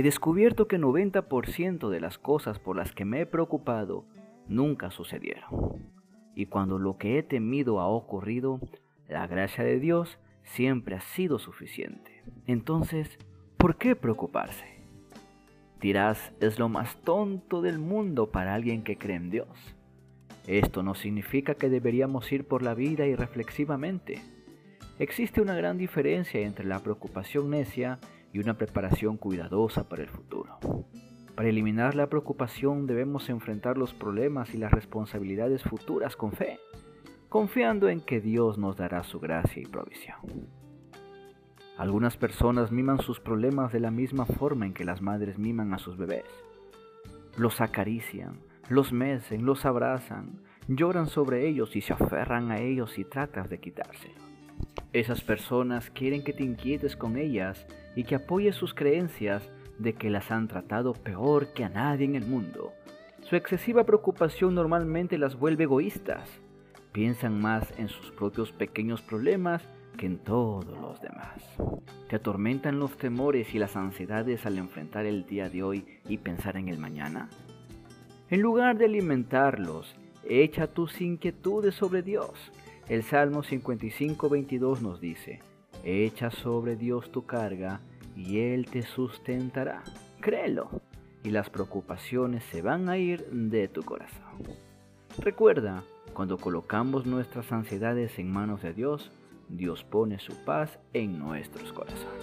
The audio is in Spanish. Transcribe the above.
He descubierto que 90% de las cosas por las que me he preocupado nunca sucedieron. Y cuando lo que he temido ha ocurrido, la gracia de Dios siempre ha sido suficiente. Entonces, ¿por qué preocuparse? Dirás, es lo más tonto del mundo para alguien que cree en Dios. Esto no significa que deberíamos ir por la vida irreflexivamente. Existe una gran diferencia entre la preocupación necia y una preparación cuidadosa para el futuro. Para eliminar la preocupación debemos enfrentar los problemas y las responsabilidades futuras con fe, confiando en que Dios nos dará su gracia y provisión. Algunas personas miman sus problemas de la misma forma en que las madres miman a sus bebés. Los acarician, los mecen, los abrazan, lloran sobre ellos y se aferran a ellos y tratas de quitarse. Esas personas quieren que te inquietes con ellas y que apoyes sus creencias de que las han tratado peor que a nadie en el mundo. Su excesiva preocupación normalmente las vuelve egoístas. Piensan más en sus propios pequeños problemas que en todos los demás. Te atormentan los temores y las ansiedades al enfrentar el día de hoy y pensar en el mañana. En lugar de alimentarlos, echa tus inquietudes sobre Dios. El Salmo 55:22 nos dice, echa sobre Dios tu carga y Él te sustentará. Créelo y las preocupaciones se van a ir de tu corazón. Recuerda, cuando colocamos nuestras ansiedades en manos de Dios, Dios pone su paz en nuestros corazones.